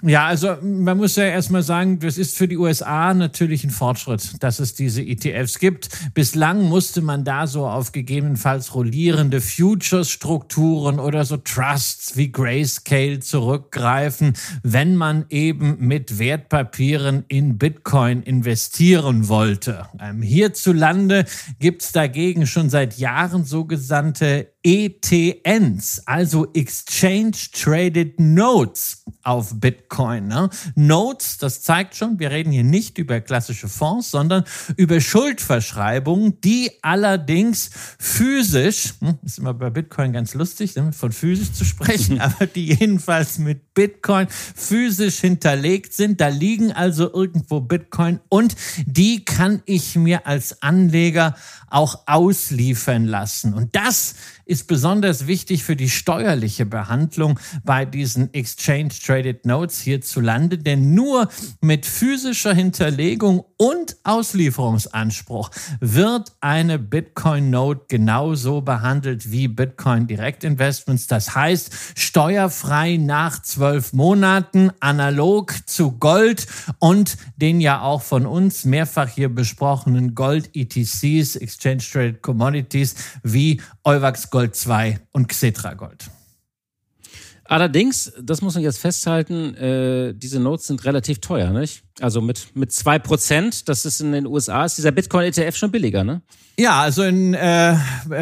Ja, also man muss ja erstmal sagen, das ist für die USA natürlich ein Fortschritt, dass es diese ETFs gibt. Bislang musste man da so auf gegebenenfalls rollierende Futures-Strukturen oder so Trusts wie Grayscale zurückgreifen, wenn man eben mit Wertpapieren in Bitcoin investieren wollte. Ähm, hierzulande gibt's dagegen schon seit Jahren sogenannte ETNs, also Exchange Traded Notes auf Bitcoin. Ne? Notes, das zeigt schon, wir reden hier nicht über klassische Fonds, sondern über Schuldverschreibungen, die allerdings physisch, hm, ist immer bei Bitcoin ganz lustig, ne, von physisch zu sprechen, aber die jedenfalls mit Bitcoin physisch hinterlegt sind. Da liegen also irgendwo Bitcoin und die kann ich mir als Anleger auch ausliefern lassen. Und das ist besonders wichtig für die steuerliche Behandlung bei diesen Exchange Traded Notes hierzulande, denn nur mit physischer Hinterlegung und Auslieferungsanspruch wird eine Bitcoin Note genauso behandelt wie Bitcoin Direktinvestments. Das heißt, steuerfrei nach zwölf Monaten, analog zu Gold und den ja auch von uns mehrfach hier besprochenen Gold ETCs, Exchange Traded Commodities wie Euwax Gold Gold 2 und Xetra Gold. Allerdings, das muss man jetzt festhalten, äh, diese Notes sind relativ teuer, nicht? Also mit, mit zwei Prozent, das ist in den USA, ist dieser Bitcoin-ETF schon billiger, ne? Ja, also in äh,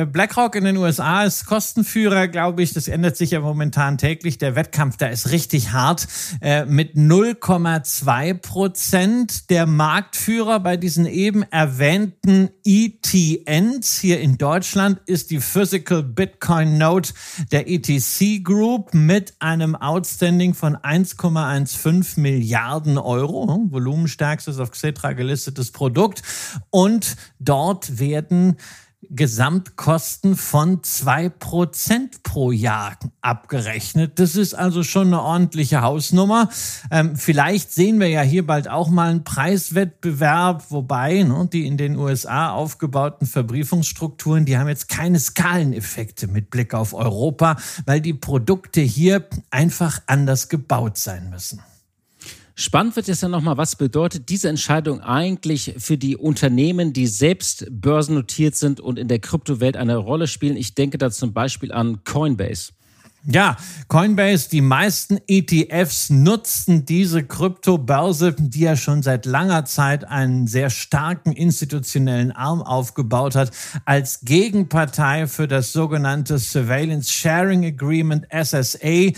BlackRock in den USA ist Kostenführer, glaube ich, das ändert sich ja momentan täglich. Der Wettkampf da ist richtig hart. Äh, mit 0,2 Prozent der Marktführer bei diesen eben erwähnten ETNs hier in Deutschland ist die Physical Bitcoin Note der ETC Group mit einem Outstanding von 1,15 Milliarden Euro volumenstärkstes auf Xetra gelistetes Produkt. Und dort werden Gesamtkosten von zwei Prozent pro Jahr abgerechnet. Das ist also schon eine ordentliche Hausnummer. Ähm, vielleicht sehen wir ja hier bald auch mal einen Preiswettbewerb, wobei ne, die in den USA aufgebauten Verbriefungsstrukturen, die haben jetzt keine Skaleneffekte mit Blick auf Europa, weil die Produkte hier einfach anders gebaut sein müssen. Spannend wird jetzt ja nochmal, was bedeutet diese Entscheidung eigentlich für die Unternehmen, die selbst börsennotiert sind und in der Kryptowelt eine Rolle spielen? Ich denke da zum Beispiel an Coinbase. Ja, Coinbase, die meisten ETFs nutzen diese Kryptobörse, die ja schon seit langer Zeit einen sehr starken institutionellen Arm aufgebaut hat, als Gegenpartei für das sogenannte Surveillance Sharing Agreement SSA,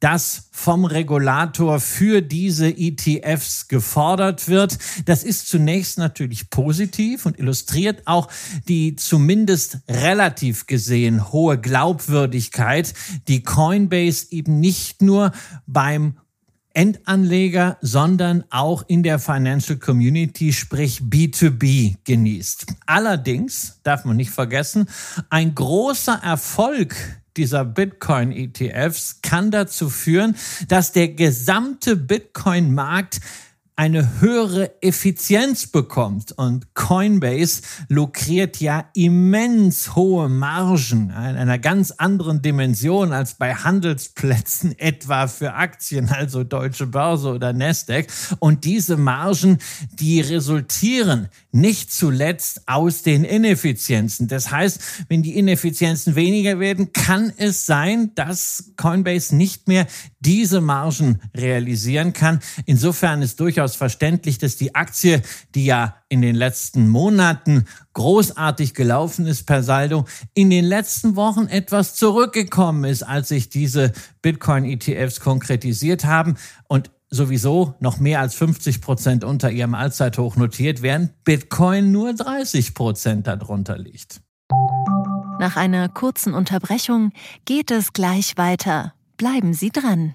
das vom Regulator für diese ETFs gefordert wird. Das ist zunächst natürlich positiv und illustriert auch die zumindest relativ gesehen hohe Glaubwürdigkeit, die Coinbase eben nicht nur beim Endanleger, sondern auch in der Financial Community, sprich B2B genießt. Allerdings darf man nicht vergessen, ein großer Erfolg dieser Bitcoin-ETFs kann dazu führen, dass der gesamte Bitcoin-Markt eine höhere Effizienz bekommt. Und Coinbase lukriert ja immens hohe Margen in einer ganz anderen Dimension als bei Handelsplätzen etwa für Aktien, also Deutsche Börse oder Nasdaq. Und diese Margen, die resultieren nicht zuletzt aus den Ineffizienzen. Das heißt, wenn die Ineffizienzen weniger werden, kann es sein, dass Coinbase nicht mehr diese Margen realisieren kann. Insofern ist durchaus verständlich, dass die Aktie, die ja in den letzten Monaten großartig gelaufen ist per Saldo, in den letzten Wochen etwas zurückgekommen ist, als sich diese Bitcoin-ETFs konkretisiert haben und sowieso noch mehr als 50 Prozent unter ihrem Allzeithoch notiert, während Bitcoin nur 30 Prozent darunter liegt. Nach einer kurzen Unterbrechung geht es gleich weiter. Bleiben Sie dran.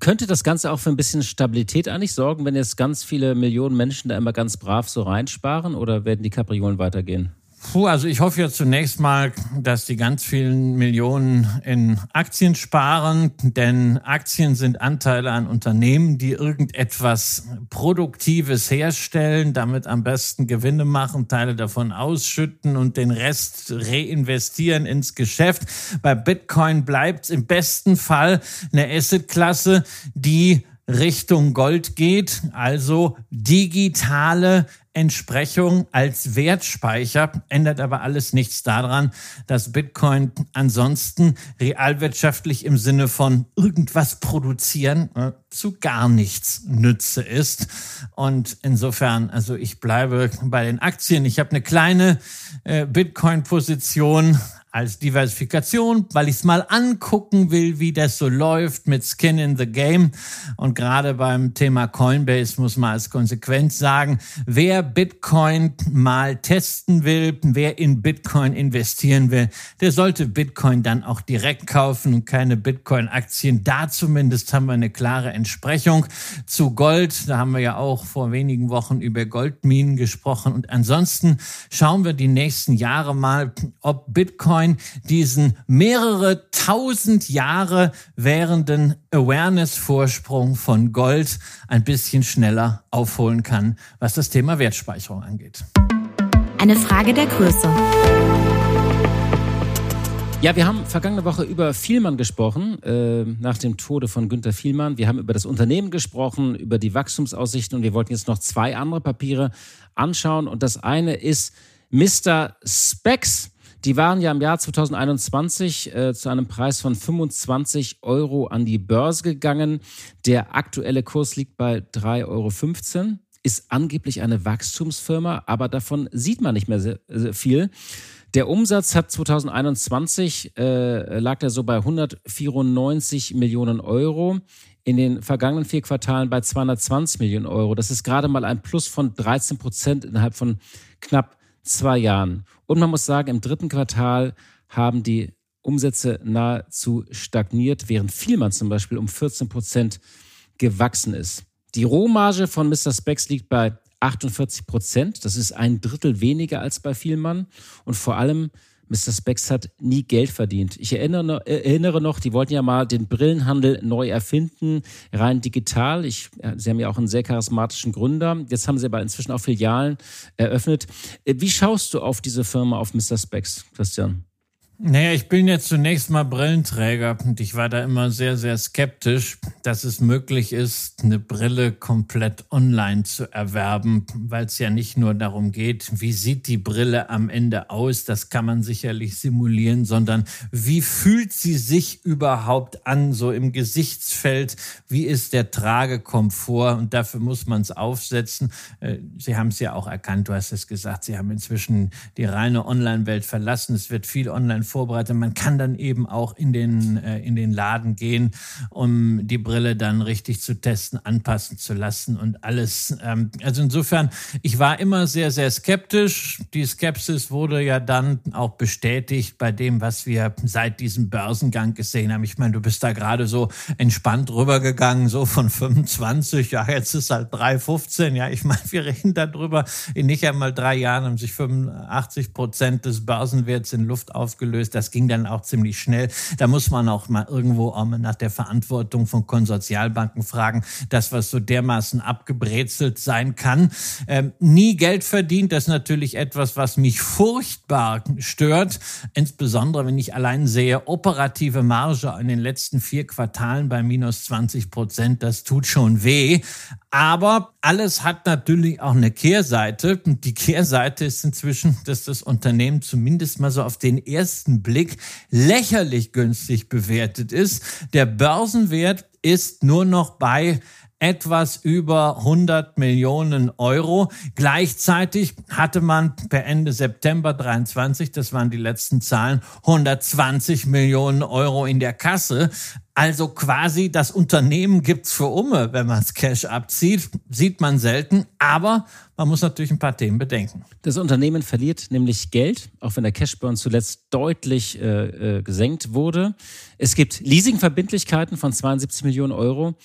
könnte das Ganze auch für ein bisschen Stabilität eigentlich sorgen, wenn jetzt ganz viele Millionen Menschen da immer ganz brav so reinsparen oder werden die Kapriolen weitergehen? Puh, also ich hoffe ja zunächst mal, dass die ganz vielen Millionen in Aktien sparen, denn Aktien sind Anteile an Unternehmen, die irgendetwas Produktives herstellen, damit am besten Gewinne machen, Teile davon ausschütten und den Rest reinvestieren ins Geschäft. Bei Bitcoin bleibt im besten Fall eine Assetklasse, die Richtung Gold geht, also digitale Entsprechung als Wertspeicher, ändert aber alles nichts daran, dass Bitcoin ansonsten realwirtschaftlich im Sinne von irgendwas produzieren äh, zu gar nichts Nütze ist. Und insofern, also ich bleibe bei den Aktien. Ich habe eine kleine äh, Bitcoin-Position, als Diversifikation, weil ich es mal angucken will, wie das so läuft mit Skin in the Game. Und gerade beim Thema Coinbase muss man als Konsequenz sagen, wer Bitcoin mal testen will, wer in Bitcoin investieren will, der sollte Bitcoin dann auch direkt kaufen und keine Bitcoin-Aktien. Da zumindest haben wir eine klare Entsprechung zu Gold. Da haben wir ja auch vor wenigen Wochen über Goldminen gesprochen. Und ansonsten schauen wir die nächsten Jahre mal, ob Bitcoin Bitcoin diesen mehrere tausend Jahre währenden Awareness-Vorsprung von Gold ein bisschen schneller aufholen kann, was das Thema Wertspeicherung angeht. Eine Frage der Größe. Ja, wir haben vergangene Woche über Vielmann gesprochen, äh, nach dem Tode von Günter Vielmann. Wir haben über das Unternehmen gesprochen, über die Wachstumsaussichten und wir wollten jetzt noch zwei andere Papiere anschauen. Und das eine ist Mr. Specs. Die waren ja im Jahr 2021 äh, zu einem Preis von 25 Euro an die Börse gegangen. Der aktuelle Kurs liegt bei 3,15 Euro. Ist angeblich eine Wachstumsfirma, aber davon sieht man nicht mehr sehr, sehr viel. Der Umsatz hat 2021 äh, lag er so bei 194 Millionen Euro. In den vergangenen vier Quartalen bei 220 Millionen Euro. Das ist gerade mal ein Plus von 13 Prozent innerhalb von knapp zwei Jahren. Und man muss sagen, im dritten Quartal haben die Umsätze nahezu stagniert, während Vielmann zum Beispiel um 14 Prozent gewachsen ist. Die Rohmarge von Mr. Specs liegt bei 48 Prozent. Das ist ein Drittel weniger als bei Vielmann. Und vor allem Mr. Spex hat nie Geld verdient. Ich erinnere, erinnere noch, die wollten ja mal den Brillenhandel neu erfinden, rein digital. Ich, sie haben ja auch einen sehr charismatischen Gründer. Jetzt haben sie aber inzwischen auch Filialen eröffnet. Äh, wie schaust du auf diese Firma, auf Mr. Spex, Christian? Naja, ich bin ja zunächst mal Brillenträger und ich war da immer sehr, sehr skeptisch, dass es möglich ist, eine Brille komplett online zu erwerben, weil es ja nicht nur darum geht, wie sieht die Brille am Ende aus, das kann man sicherlich simulieren, sondern wie fühlt sie sich überhaupt an, so im Gesichtsfeld, wie ist der Tragekomfort? Und dafür muss man es aufsetzen. Äh, sie haben es ja auch erkannt, du hast es gesagt, Sie haben inzwischen die reine Online-Welt verlassen, es wird viel online vorbereitet. Man kann dann eben auch in den, äh, in den Laden gehen, um die Brille dann richtig zu testen, anpassen zu lassen und alles. Ähm, also insofern, ich war immer sehr, sehr skeptisch. Die Skepsis wurde ja dann auch bestätigt bei dem, was wir seit diesem Börsengang gesehen haben. Ich meine, du bist da gerade so entspannt rübergegangen, so von 25, ja, jetzt ist halt 3,15. Ja, ich meine, wir reden darüber. In nicht einmal drei Jahren haben sich 85 Prozent des Börsenwerts in Luft aufgelöst ausgelöst. Das ging dann auch ziemlich schnell. Da muss man auch mal irgendwo auch mal nach der Verantwortung von Konsortialbanken fragen, das, was so dermaßen abgebrezelt sein kann. Ähm, nie Geld verdient, das ist natürlich etwas, was mich furchtbar stört. Insbesondere, wenn ich allein sehe, operative Marge in den letzten vier Quartalen bei minus 20 Prozent, das tut schon weh. Aber alles hat natürlich auch eine Kehrseite. Und die Kehrseite ist inzwischen, dass das Unternehmen zumindest mal so auf den ersten Blick lächerlich günstig bewertet ist. Der Börsenwert ist nur noch bei etwas über 100 Millionen Euro. Gleichzeitig hatte man per Ende September 23, das waren die letzten Zahlen, 120 Millionen Euro in der Kasse. Also quasi das Unternehmen gibt's für Umme, wenn man das Cash abzieht. Sieht man selten, aber man muss natürlich ein paar Themen bedenken. Das Unternehmen verliert nämlich Geld, auch wenn der Cashburn zuletzt deutlich äh, äh, gesenkt wurde. Es gibt Leasingverbindlichkeiten von 72 Millionen Euro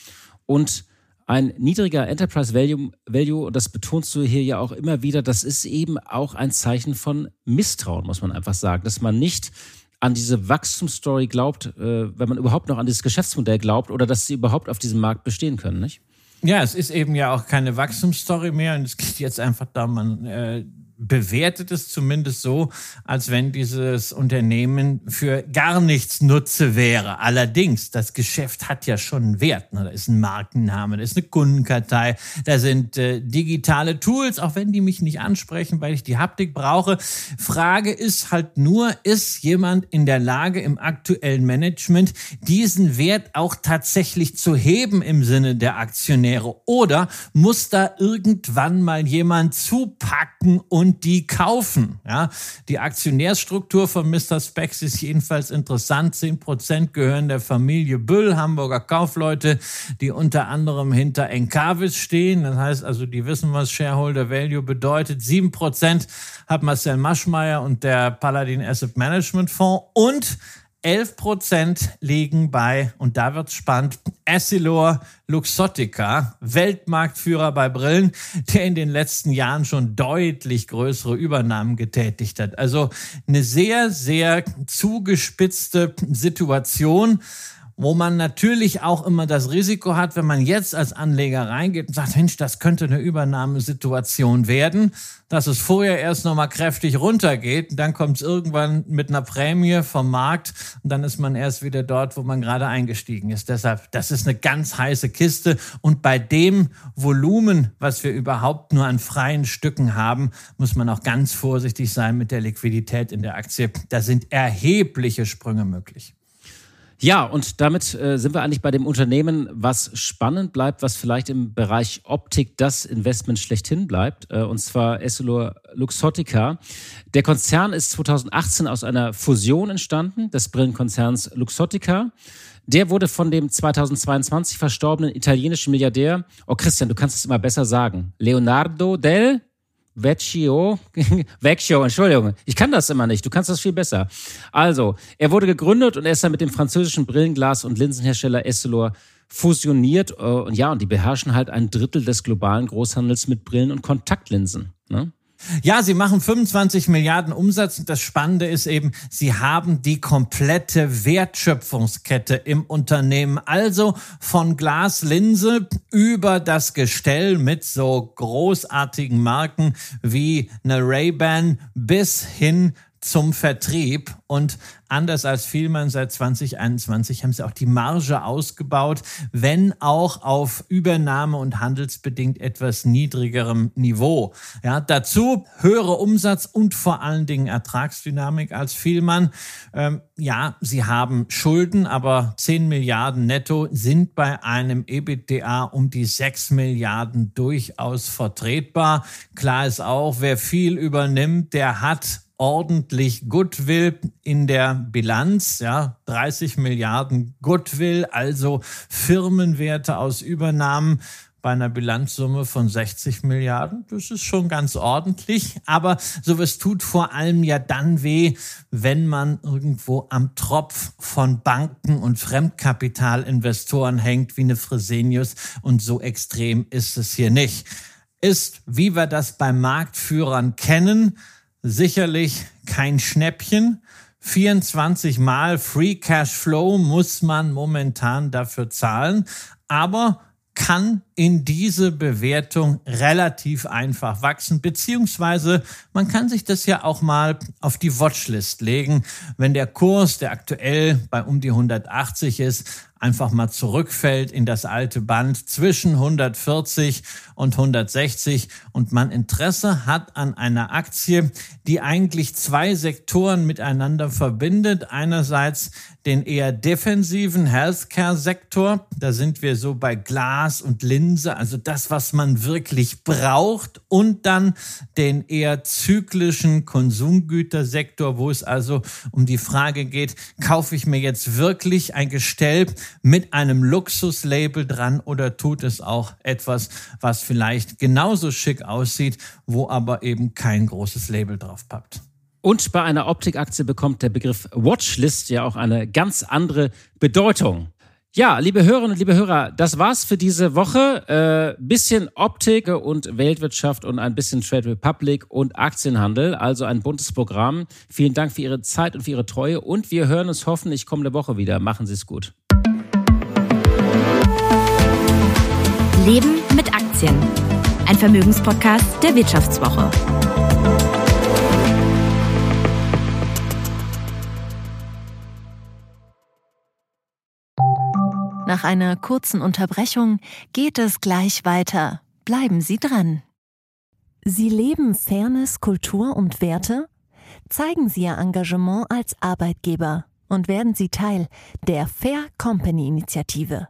und ein niedriger Enterprise Value, Value, und das betonst du hier ja auch immer wieder, das ist eben auch ein Zeichen von Misstrauen, muss man einfach sagen, dass man nicht an diese Wachstumsstory glaubt, äh, wenn man überhaupt noch an dieses Geschäftsmodell glaubt oder dass sie überhaupt auf diesem Markt bestehen können, nicht? Ja, es ist eben ja auch keine Wachstumsstory mehr und es geht jetzt einfach darum, man äh, bewertet es zumindest so, als wenn dieses Unternehmen für gar nichts Nutze wäre. Allerdings, das Geschäft hat ja schon einen Wert. Ne? Da ist ein Markenname, da ist eine Kundenkartei, da sind äh, digitale Tools, auch wenn die mich nicht ansprechen, weil ich die Haptik brauche. Frage ist halt nur, ist jemand in der Lage, im aktuellen Management diesen Wert auch tatsächlich zu heben im Sinne der Aktionäre? Oder muss da irgendwann mal jemand zupacken und die kaufen. Ja, die Aktionärsstruktur von Mr. Spex ist jedenfalls interessant. Zehn Prozent gehören der Familie Büll, Hamburger Kaufleute, die unter anderem hinter Encavis stehen. Das heißt also, die wissen, was Shareholder Value bedeutet. Sieben Prozent hat Marcel Maschmeyer und der Paladin Asset Management Fonds und 11 Prozent liegen bei, und da wird's spannend, Essilor Luxottica, Weltmarktführer bei Brillen, der in den letzten Jahren schon deutlich größere Übernahmen getätigt hat. Also eine sehr, sehr zugespitzte Situation wo man natürlich auch immer das Risiko hat, wenn man jetzt als Anleger reingeht und sagt, Mensch, das könnte eine Übernahmesituation werden, dass es vorher erst nochmal kräftig runtergeht dann kommt es irgendwann mit einer Prämie vom Markt und dann ist man erst wieder dort, wo man gerade eingestiegen ist. Deshalb, das ist eine ganz heiße Kiste und bei dem Volumen, was wir überhaupt nur an freien Stücken haben, muss man auch ganz vorsichtig sein mit der Liquidität in der Aktie. Da sind erhebliche Sprünge möglich. Ja, und damit äh, sind wir eigentlich bei dem Unternehmen, was spannend bleibt, was vielleicht im Bereich Optik das Investment schlechthin bleibt, äh, und zwar Essilor Luxottica. Der Konzern ist 2018 aus einer Fusion entstanden, des Brillenkonzerns Luxottica. Der wurde von dem 2022 verstorbenen italienischen Milliardär, oh Christian, du kannst es immer besser sagen, Leonardo del Vecchio, Vecchio, Entschuldigung, ich kann das immer nicht, du kannst das viel besser. Also, er wurde gegründet und er ist dann mit dem französischen Brillenglas- und Linsenhersteller Essilor fusioniert. Äh, und ja, und die beherrschen halt ein Drittel des globalen Großhandels mit Brillen und Kontaktlinsen. Ne? Ja, sie machen 25 Milliarden Umsatz und das Spannende ist eben, sie haben die komplette Wertschöpfungskette im Unternehmen. Also von Glaslinse über das Gestell mit so großartigen Marken wie eine Ray-Ban bis hin zum Vertrieb und anders als Vielmann seit 2021 haben sie auch die Marge ausgebaut, wenn auch auf Übernahme und handelsbedingt etwas niedrigerem Niveau. Ja, dazu höhere Umsatz und vor allen Dingen Ertragsdynamik als Vielmann. Ähm, ja, sie haben Schulden, aber 10 Milliarden netto sind bei einem EBITDA um die 6 Milliarden durchaus vertretbar. Klar ist auch, wer viel übernimmt, der hat ordentlich Goodwill in der Bilanz, ja, 30 Milliarden Goodwill, also Firmenwerte aus Übernahmen bei einer Bilanzsumme von 60 Milliarden. Das ist schon ganz ordentlich, aber sowas tut vor allem ja dann weh, wenn man irgendwo am Tropf von Banken und Fremdkapitalinvestoren hängt wie eine Fresenius und so extrem ist es hier nicht. Ist, wie wir das bei Marktführern kennen, sicherlich kein Schnäppchen. 24 Mal Free Cash Flow muss man momentan dafür zahlen, aber kann in diese Bewertung relativ einfach wachsen, beziehungsweise man kann sich das ja auch mal auf die Watchlist legen, wenn der Kurs, der aktuell bei um die 180 ist, einfach mal zurückfällt in das alte Band zwischen 140 und 160 und man Interesse hat an einer Aktie, die eigentlich zwei Sektoren miteinander verbindet. Einerseits den eher defensiven Healthcare-Sektor, da sind wir so bei Glas und Linse, also das, was man wirklich braucht, und dann den eher zyklischen Konsumgütersektor, wo es also um die Frage geht, kaufe ich mir jetzt wirklich ein Gestell mit einem Luxuslabel dran oder tut es auch etwas, was vielleicht genauso schick aussieht, wo aber eben kein großes Label drauf packt. Und bei einer Optikaktie bekommt der Begriff Watchlist ja auch eine ganz andere Bedeutung. Ja, liebe Hörerinnen und liebe Hörer, das war's für diese Woche. Äh, bisschen Optik und Weltwirtschaft und ein bisschen Trade Republic und Aktienhandel. Also ein buntes Programm. Vielen Dank für Ihre Zeit und für Ihre Treue und wir hören uns hoffentlich kommende Woche wieder. Machen Sie es gut. Leben mit Aktien. Ein Vermögenspodcast der Wirtschaftswoche. Nach einer kurzen Unterbrechung geht es gleich weiter. Bleiben Sie dran. Sie leben Fairness, Kultur und Werte? Zeigen Sie Ihr Engagement als Arbeitgeber und werden Sie Teil der Fair Company Initiative.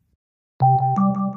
Thank you.